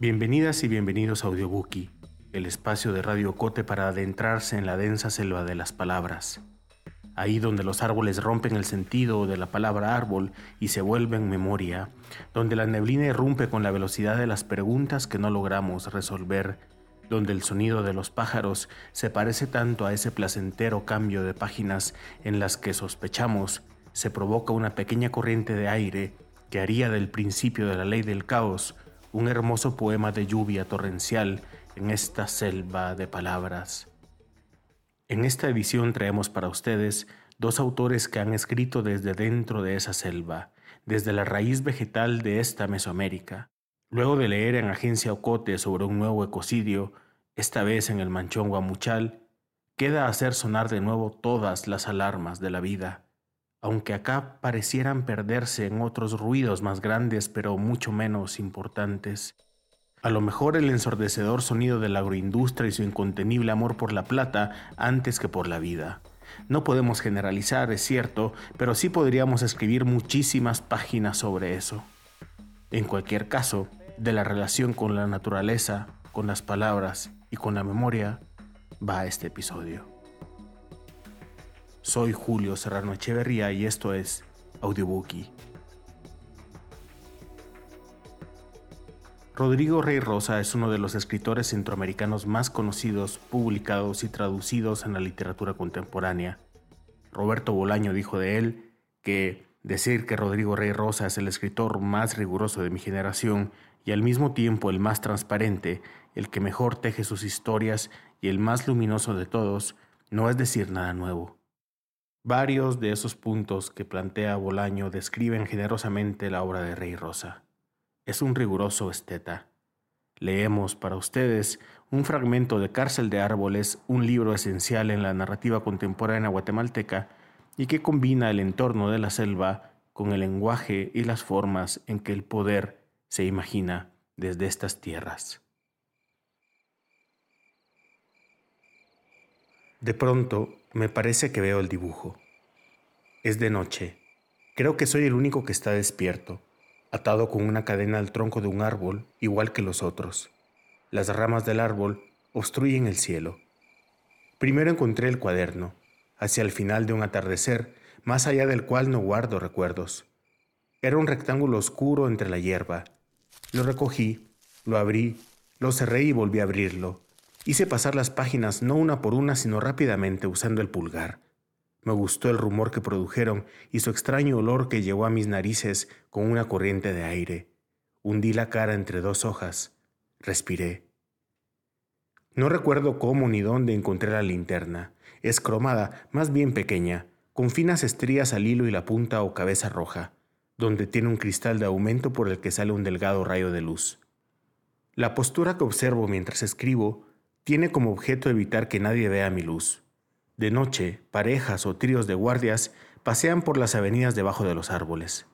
Bienvenidas y bienvenidos a Audiobookie, el espacio de Radio Cote para adentrarse en la densa selva de las palabras. Ahí donde los árboles rompen el sentido de la palabra árbol y se vuelven memoria, donde la neblina irrumpe con la velocidad de las preguntas que no logramos resolver, donde el sonido de los pájaros se parece tanto a ese placentero cambio de páginas en las que sospechamos se provoca una pequeña corriente de aire que haría del principio de la ley del caos un hermoso poema de lluvia torrencial en esta selva de palabras. En esta edición traemos para ustedes dos autores que han escrito desde dentro de esa selva, desde la raíz vegetal de esta Mesoamérica. Luego de leer en Agencia Ocote sobre un nuevo ecocidio, esta vez en el Manchón Guamuchal, queda hacer sonar de nuevo todas las alarmas de la vida aunque acá parecieran perderse en otros ruidos más grandes pero mucho menos importantes. A lo mejor el ensordecedor sonido de la agroindustria y su incontenible amor por la plata antes que por la vida. No podemos generalizar, es cierto, pero sí podríamos escribir muchísimas páginas sobre eso. En cualquier caso, de la relación con la naturaleza, con las palabras y con la memoria, va este episodio. Soy Julio Serrano Echeverría y esto es Audiobookie. Rodrigo Rey Rosa es uno de los escritores centroamericanos más conocidos, publicados y traducidos en la literatura contemporánea. Roberto Bolaño dijo de él que decir que Rodrigo Rey Rosa es el escritor más riguroso de mi generación y al mismo tiempo el más transparente, el que mejor teje sus historias y el más luminoso de todos, no es decir nada nuevo. Varios de esos puntos que plantea Bolaño describen generosamente la obra de Rey Rosa. Es un riguroso esteta. Leemos para ustedes un fragmento de Cárcel de Árboles, un libro esencial en la narrativa contemporánea guatemalteca y que combina el entorno de la selva con el lenguaje y las formas en que el poder se imagina desde estas tierras. De pronto me parece que veo el dibujo. Es de noche. Creo que soy el único que está despierto, atado con una cadena al tronco de un árbol, igual que los otros. Las ramas del árbol obstruyen el cielo. Primero encontré el cuaderno, hacia el final de un atardecer, más allá del cual no guardo recuerdos. Era un rectángulo oscuro entre la hierba. Lo recogí, lo abrí, lo cerré y volví a abrirlo. Hice pasar las páginas no una por una, sino rápidamente usando el pulgar. Me gustó el rumor que produjeron y su extraño olor que llegó a mis narices con una corriente de aire. Hundí la cara entre dos hojas. Respiré. No recuerdo cómo ni dónde encontré la linterna. Es cromada, más bien pequeña, con finas estrías al hilo y la punta o cabeza roja, donde tiene un cristal de aumento por el que sale un delgado rayo de luz. La postura que observo mientras escribo tiene como objeto evitar que nadie vea mi luz. De noche, parejas o tríos de guardias pasean por las avenidas debajo de los árboles,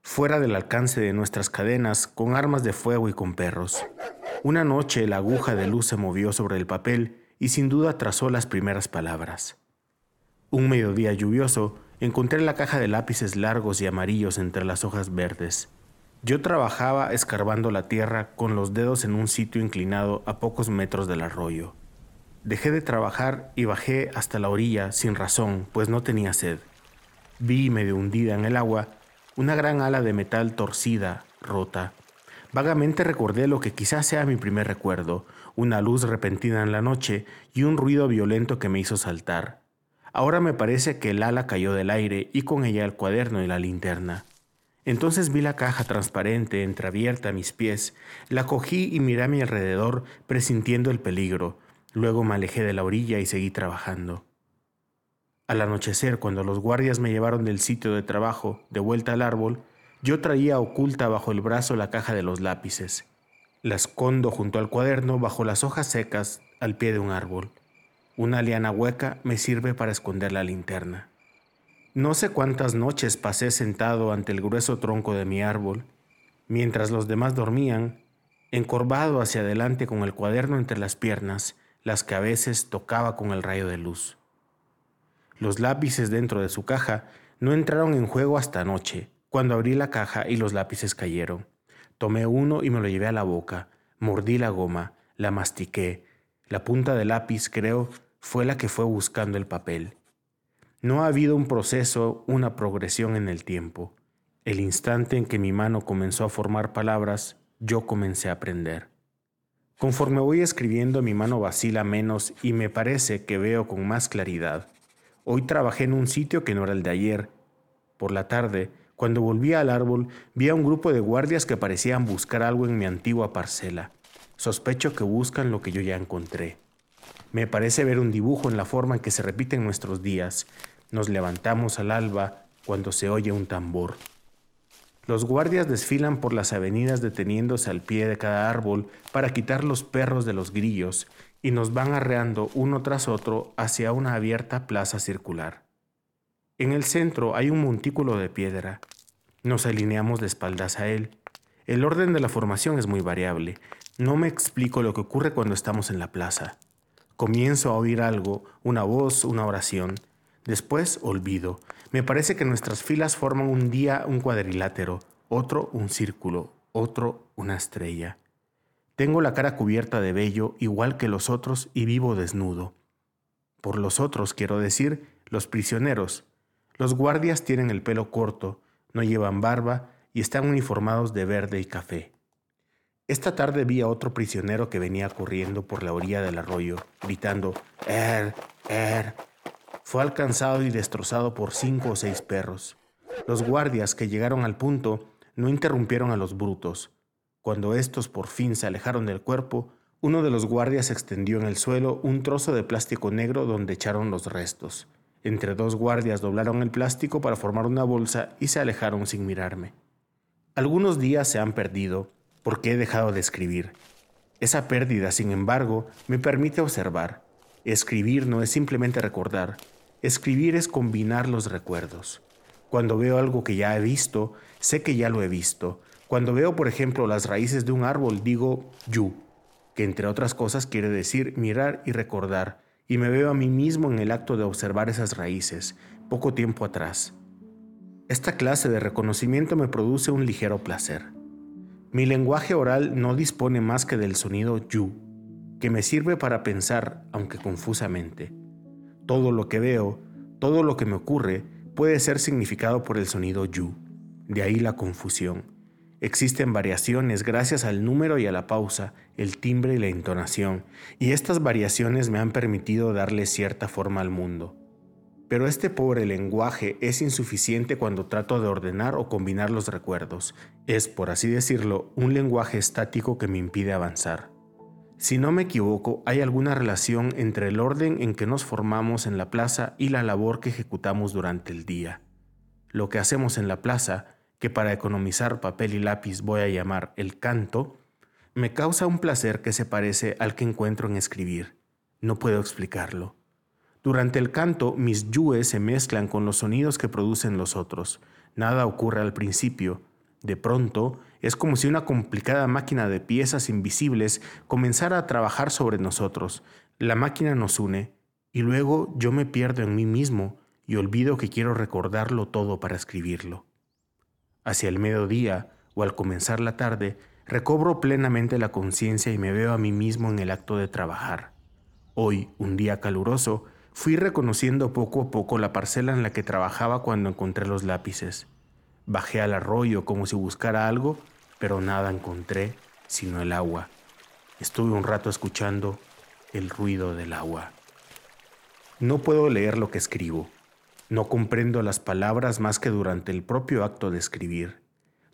fuera del alcance de nuestras cadenas, con armas de fuego y con perros. Una noche la aguja de luz se movió sobre el papel y sin duda trazó las primeras palabras. Un mediodía lluvioso, encontré la caja de lápices largos y amarillos entre las hojas verdes. Yo trabajaba escarbando la tierra con los dedos en un sitio inclinado a pocos metros del arroyo. Dejé de trabajar y bajé hasta la orilla sin razón, pues no tenía sed. Vi medio hundida en el agua una gran ala de metal torcida, rota. Vagamente recordé lo que quizás sea mi primer recuerdo, una luz repentina en la noche y un ruido violento que me hizo saltar. Ahora me parece que el ala cayó del aire y con ella el cuaderno y la linterna. Entonces vi la caja transparente entreabierta a mis pies, la cogí y miré a mi alrededor presintiendo el peligro. Luego me alejé de la orilla y seguí trabajando. Al anochecer, cuando los guardias me llevaron del sitio de trabajo de vuelta al árbol, yo traía oculta bajo el brazo la caja de los lápices. La escondo junto al cuaderno bajo las hojas secas al pie de un árbol. Una liana hueca me sirve para esconder la linterna. No sé cuántas noches pasé sentado ante el grueso tronco de mi árbol, mientras los demás dormían, encorvado hacia adelante con el cuaderno entre las piernas, las que a veces tocaba con el rayo de luz. Los lápices dentro de su caja no entraron en juego hasta anoche, cuando abrí la caja y los lápices cayeron. Tomé uno y me lo llevé a la boca, Mordí la goma, la mastiqué. La punta del lápiz, creo, fue la que fue buscando el papel. No ha habido un proceso, una progresión en el tiempo. El instante en que mi mano comenzó a formar palabras, yo comencé a aprender. Conforme voy escribiendo, mi mano vacila menos y me parece que veo con más claridad. Hoy trabajé en un sitio que no era el de ayer. Por la tarde, cuando volví al árbol, vi a un grupo de guardias que parecían buscar algo en mi antigua parcela. Sospecho que buscan lo que yo ya encontré. Me parece ver un dibujo en la forma en que se repiten nuestros días. Nos levantamos al alba cuando se oye un tambor. Los guardias desfilan por las avenidas deteniéndose al pie de cada árbol para quitar los perros de los grillos y nos van arreando uno tras otro hacia una abierta plaza circular. En el centro hay un montículo de piedra. Nos alineamos de espaldas a él. El orden de la formación es muy variable. No me explico lo que ocurre cuando estamos en la plaza. Comienzo a oír algo, una voz, una oración. Después olvido. Me parece que nuestras filas forman un día un cuadrilátero, otro un círculo, otro una estrella. Tengo la cara cubierta de vello igual que los otros y vivo desnudo. Por los otros quiero decir los prisioneros. Los guardias tienen el pelo corto, no llevan barba y están uniformados de verde y café. Esta tarde vi a otro prisionero que venía corriendo por la orilla del arroyo, gritando, Er, Er, fue alcanzado y destrozado por cinco o seis perros. Los guardias que llegaron al punto no interrumpieron a los brutos. Cuando estos por fin se alejaron del cuerpo, uno de los guardias extendió en el suelo un trozo de plástico negro donde echaron los restos. Entre dos guardias doblaron el plástico para formar una bolsa y se alejaron sin mirarme. Algunos días se han perdido porque he dejado de escribir. Esa pérdida, sin embargo, me permite observar. Escribir no es simplemente recordar, Escribir es combinar los recuerdos. Cuando veo algo que ya he visto, sé que ya lo he visto. Cuando veo, por ejemplo, las raíces de un árbol, digo yu, que entre otras cosas quiere decir mirar y recordar, y me veo a mí mismo en el acto de observar esas raíces, poco tiempo atrás. Esta clase de reconocimiento me produce un ligero placer. Mi lenguaje oral no dispone más que del sonido yu, que me sirve para pensar, aunque confusamente. Todo lo que veo, todo lo que me ocurre, puede ser significado por el sonido yu. De ahí la confusión. Existen variaciones gracias al número y a la pausa, el timbre y la entonación, y estas variaciones me han permitido darle cierta forma al mundo. Pero este pobre lenguaje es insuficiente cuando trato de ordenar o combinar los recuerdos. Es, por así decirlo, un lenguaje estático que me impide avanzar. Si no me equivoco, hay alguna relación entre el orden en que nos formamos en la plaza y la labor que ejecutamos durante el día. Lo que hacemos en la plaza, que para economizar papel y lápiz voy a llamar el canto, me causa un placer que se parece al que encuentro en escribir. No puedo explicarlo. Durante el canto, mis yues se mezclan con los sonidos que producen los otros. Nada ocurre al principio. De pronto, es como si una complicada máquina de piezas invisibles comenzara a trabajar sobre nosotros. La máquina nos une y luego yo me pierdo en mí mismo y olvido que quiero recordarlo todo para escribirlo. Hacia el mediodía o al comenzar la tarde, recobro plenamente la conciencia y me veo a mí mismo en el acto de trabajar. Hoy, un día caluroso, fui reconociendo poco a poco la parcela en la que trabajaba cuando encontré los lápices. Bajé al arroyo como si buscara algo, pero nada encontré sino el agua. Estuve un rato escuchando el ruido del agua. No puedo leer lo que escribo. No comprendo las palabras más que durante el propio acto de escribir.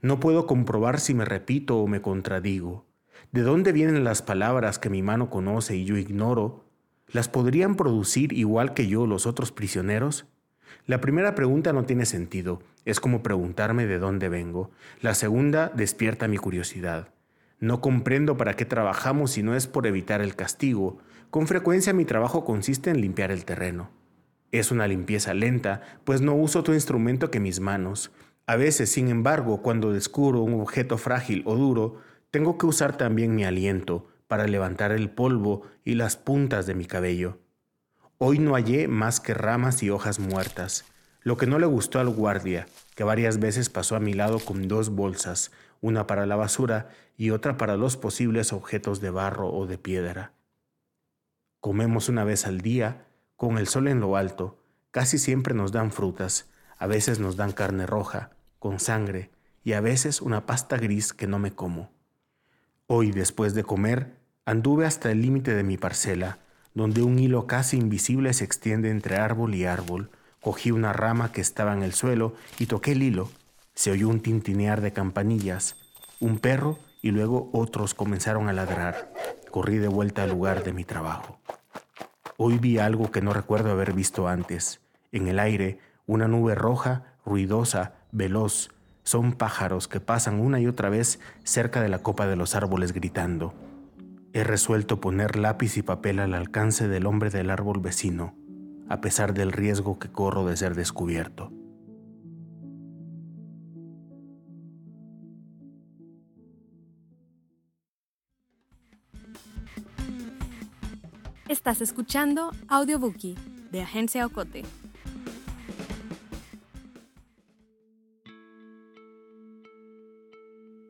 No puedo comprobar si me repito o me contradigo. ¿De dónde vienen las palabras que mi mano conoce y yo ignoro? ¿Las podrían producir igual que yo los otros prisioneros? La primera pregunta no tiene sentido, es como preguntarme de dónde vengo. La segunda despierta mi curiosidad. No comprendo para qué trabajamos si no es por evitar el castigo. Con frecuencia mi trabajo consiste en limpiar el terreno. Es una limpieza lenta, pues no uso otro instrumento que mis manos. A veces, sin embargo, cuando descubro un objeto frágil o duro, tengo que usar también mi aliento para levantar el polvo y las puntas de mi cabello. Hoy no hallé más que ramas y hojas muertas. Lo que no le gustó al guardia, que varias veces pasó a mi lado con dos bolsas, una para la basura y otra para los posibles objetos de barro o de piedra. Comemos una vez al día, con el sol en lo alto, casi siempre nos dan frutas, a veces nos dan carne roja, con sangre, y a veces una pasta gris que no me como. Hoy, después de comer, anduve hasta el límite de mi parcela, donde un hilo casi invisible se extiende entre árbol y árbol. Cogí una rama que estaba en el suelo y toqué el hilo. Se oyó un tintinear de campanillas. Un perro y luego otros comenzaron a ladrar. Corrí de vuelta al lugar de mi trabajo. Hoy vi algo que no recuerdo haber visto antes. En el aire, una nube roja, ruidosa, veloz, son pájaros que pasan una y otra vez cerca de la copa de los árboles gritando. He resuelto poner lápiz y papel al alcance del hombre del árbol vecino, a pesar del riesgo que corro de ser descubierto. Estás escuchando Audiobookie de Agencia Ocote.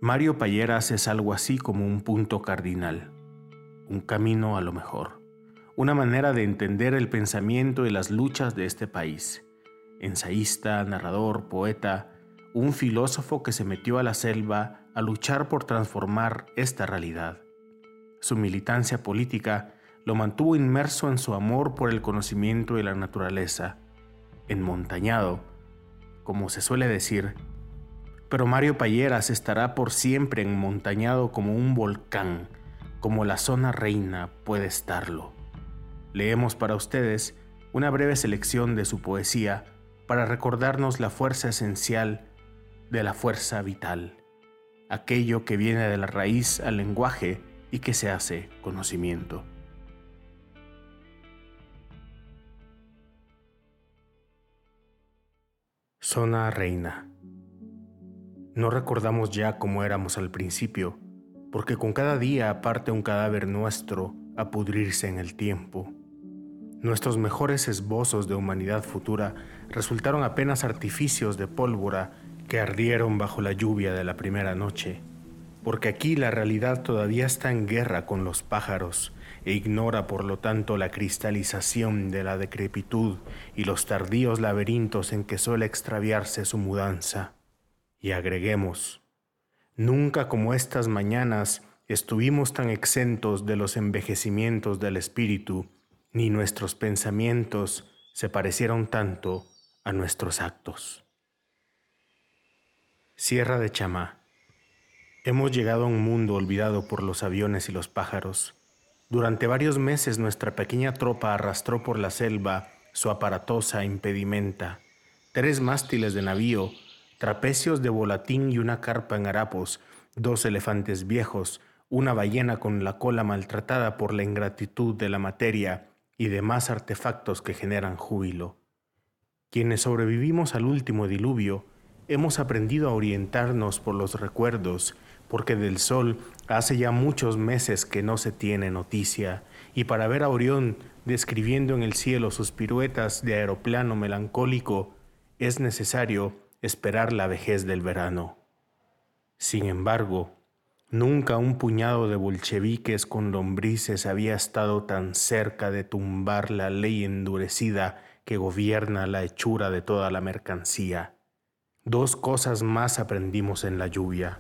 Mario Payeras es algo así como un punto cardinal, un camino a lo mejor, una manera de entender el pensamiento y las luchas de este país. Ensayista, narrador, poeta, un filósofo que se metió a la selva a luchar por transformar esta realidad. Su militancia política lo mantuvo inmerso en su amor por el conocimiento y la naturaleza, enmontañado, como se suele decir, pero Mario Payeras estará por siempre enmontañado como un volcán, como la zona reina puede estarlo. Leemos para ustedes una breve selección de su poesía para recordarnos la fuerza esencial de la fuerza vital, aquello que viene de la raíz al lenguaje y que se hace conocimiento. Zona Reina no recordamos ya cómo éramos al principio, porque con cada día parte un cadáver nuestro a pudrirse en el tiempo. Nuestros mejores esbozos de humanidad futura resultaron apenas artificios de pólvora que ardieron bajo la lluvia de la primera noche, porque aquí la realidad todavía está en guerra con los pájaros e ignora por lo tanto la cristalización de la decrepitud y los tardíos laberintos en que suele extraviarse su mudanza. Y agreguemos, nunca como estas mañanas estuvimos tan exentos de los envejecimientos del espíritu, ni nuestros pensamientos se parecieron tanto a nuestros actos. Sierra de Chamá. Hemos llegado a un mundo olvidado por los aviones y los pájaros. Durante varios meses nuestra pequeña tropa arrastró por la selva su aparatosa impedimenta, tres mástiles de navío trapecios de volatín y una carpa en harapos, dos elefantes viejos, una ballena con la cola maltratada por la ingratitud de la materia y demás artefactos que generan júbilo. Quienes sobrevivimos al último diluvio, hemos aprendido a orientarnos por los recuerdos, porque del sol hace ya muchos meses que no se tiene noticia, y para ver a Orión describiendo en el cielo sus piruetas de aeroplano melancólico, es necesario esperar la vejez del verano. Sin embargo, nunca un puñado de bolcheviques con lombrices había estado tan cerca de tumbar la ley endurecida que gobierna la hechura de toda la mercancía. Dos cosas más aprendimos en la lluvia.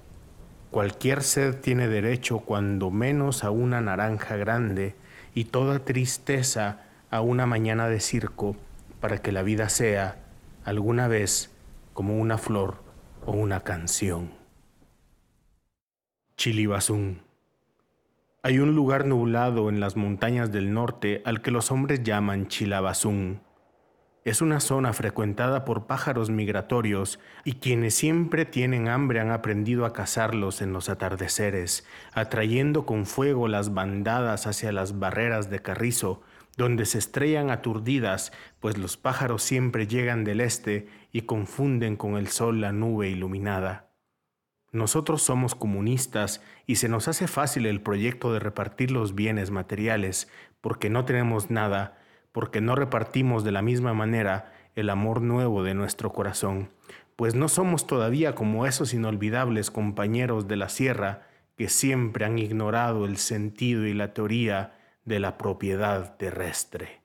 Cualquier sed tiene derecho cuando menos a una naranja grande y toda tristeza a una mañana de circo para que la vida sea, alguna vez, como una flor o una canción. Chilibazún. Hay un lugar nublado en las montañas del norte al que los hombres llaman Chilabazún. Es una zona frecuentada por pájaros migratorios y quienes siempre tienen hambre han aprendido a cazarlos en los atardeceres, atrayendo con fuego las bandadas hacia las barreras de carrizo donde se estrellan aturdidas, pues los pájaros siempre llegan del este y confunden con el sol la nube iluminada. Nosotros somos comunistas y se nos hace fácil el proyecto de repartir los bienes materiales, porque no tenemos nada, porque no repartimos de la misma manera el amor nuevo de nuestro corazón, pues no somos todavía como esos inolvidables compañeros de la sierra que siempre han ignorado el sentido y la teoría de la propiedad terrestre.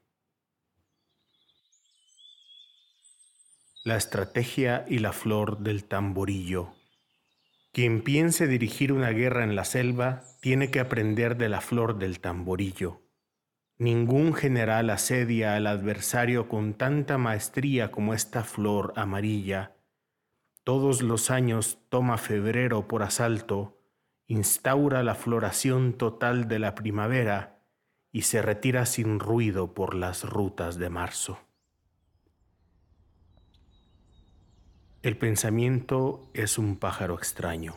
La estrategia y la flor del tamborillo. Quien piense dirigir una guerra en la selva tiene que aprender de la flor del tamborillo. Ningún general asedia al adversario con tanta maestría como esta flor amarilla. Todos los años toma febrero por asalto, instaura la floración total de la primavera y se retira sin ruido por las rutas de marzo. El pensamiento es un pájaro extraño.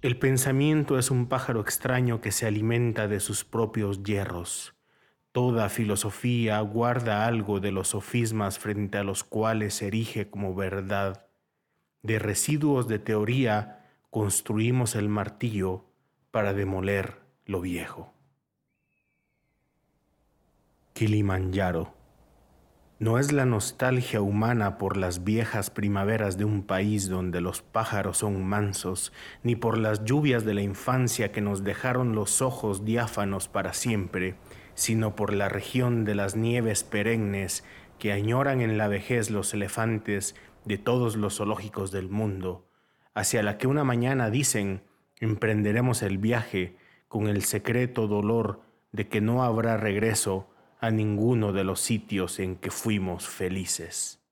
El pensamiento es un pájaro extraño que se alimenta de sus propios hierros. Toda filosofía guarda algo de los sofismas frente a los cuales se erige como verdad. De residuos de teoría construimos el martillo para demoler lo viejo. Kilimanjaro no es la nostalgia humana por las viejas primaveras de un país donde los pájaros son mansos, ni por las lluvias de la infancia que nos dejaron los ojos diáfanos para siempre, sino por la región de las nieves perennes que añoran en la vejez los elefantes de todos los zoológicos del mundo, hacia la que una mañana dicen emprenderemos el viaje con el secreto dolor de que no habrá regreso a ninguno de los sitios en que fuimos felices.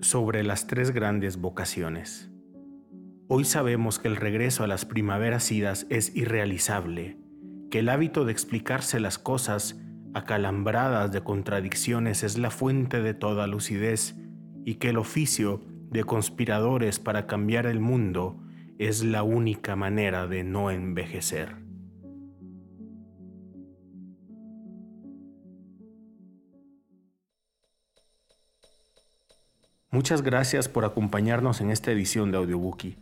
Sobre las tres grandes vocaciones. Hoy sabemos que el regreso a las primaveras idas es irrealizable, que el hábito de explicarse las cosas acalambradas de contradicciones es la fuente de toda lucidez y que el oficio de conspiradores para cambiar el mundo es la única manera de no envejecer. Muchas gracias por acompañarnos en esta edición de Audiobookie.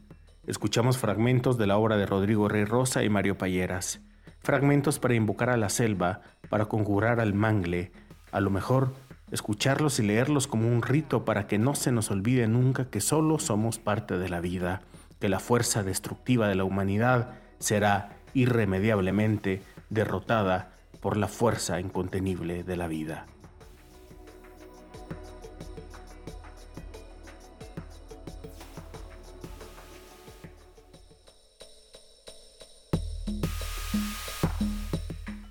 Escuchamos fragmentos de la obra de Rodrigo Rey Rosa y Mario Payeras. Fragmentos para invocar a la selva, para conjurar al mangle. A lo mejor, escucharlos y leerlos como un rito para que no se nos olvide nunca que solo somos parte de la vida, que la fuerza destructiva de la humanidad será irremediablemente derrotada por la fuerza incontenible de la vida.